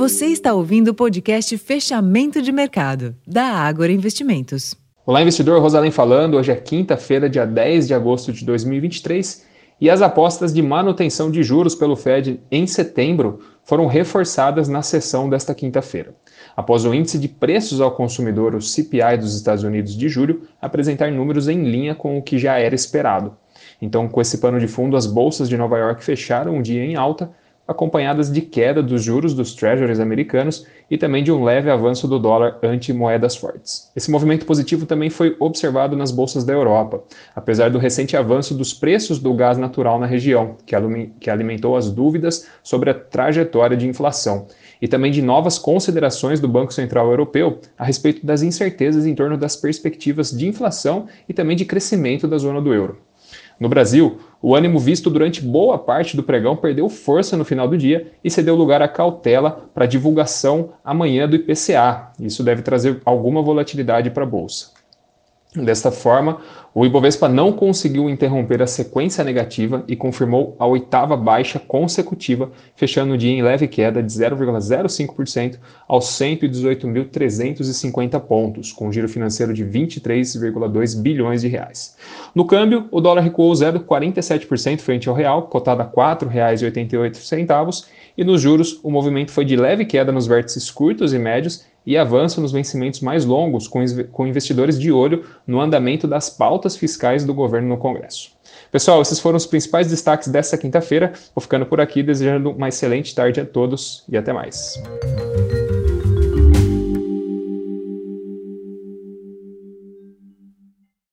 Você está ouvindo o podcast Fechamento de Mercado, da Ágora Investimentos. Olá, investidor. Rosalém falando. Hoje é quinta-feira, dia 10 de agosto de 2023, e as apostas de manutenção de juros pelo Fed em setembro foram reforçadas na sessão desta quinta-feira, após o índice de preços ao consumidor, o CPI dos Estados Unidos de julho, apresentar números em linha com o que já era esperado. Então, com esse pano de fundo, as bolsas de Nova York fecharam um dia em alta, acompanhadas de queda dos juros dos treasuries americanos e também de um leve avanço do dólar ante moedas fortes. Esse movimento positivo também foi observado nas bolsas da Europa, apesar do recente avanço dos preços do gás natural na região, que alimentou as dúvidas sobre a trajetória de inflação, e também de novas considerações do Banco Central Europeu a respeito das incertezas em torno das perspectivas de inflação e também de crescimento da zona do euro. No Brasil, o ânimo visto durante boa parte do pregão perdeu força no final do dia e cedeu lugar à cautela para divulgação amanhã do IPCA. Isso deve trazer alguma volatilidade para a bolsa. Desta forma, o Ibovespa não conseguiu interromper a sequência negativa e confirmou a oitava baixa consecutiva, fechando o dia em leve queda de 0,05% aos 118.350 pontos, com um giro financeiro de 23,2 bilhões de reais. No câmbio, o dólar recuou 0,47% frente ao real, cotado a R$ 4,88, e nos juros, o movimento foi de leve queda nos vértices curtos e médios e avanço nos vencimentos mais longos, com investidores de olho no andamento das pautas fiscais do governo no Congresso. Pessoal, esses foram os principais destaques dessa quinta-feira. Vou ficando por aqui, desejando uma excelente tarde a todos e até mais.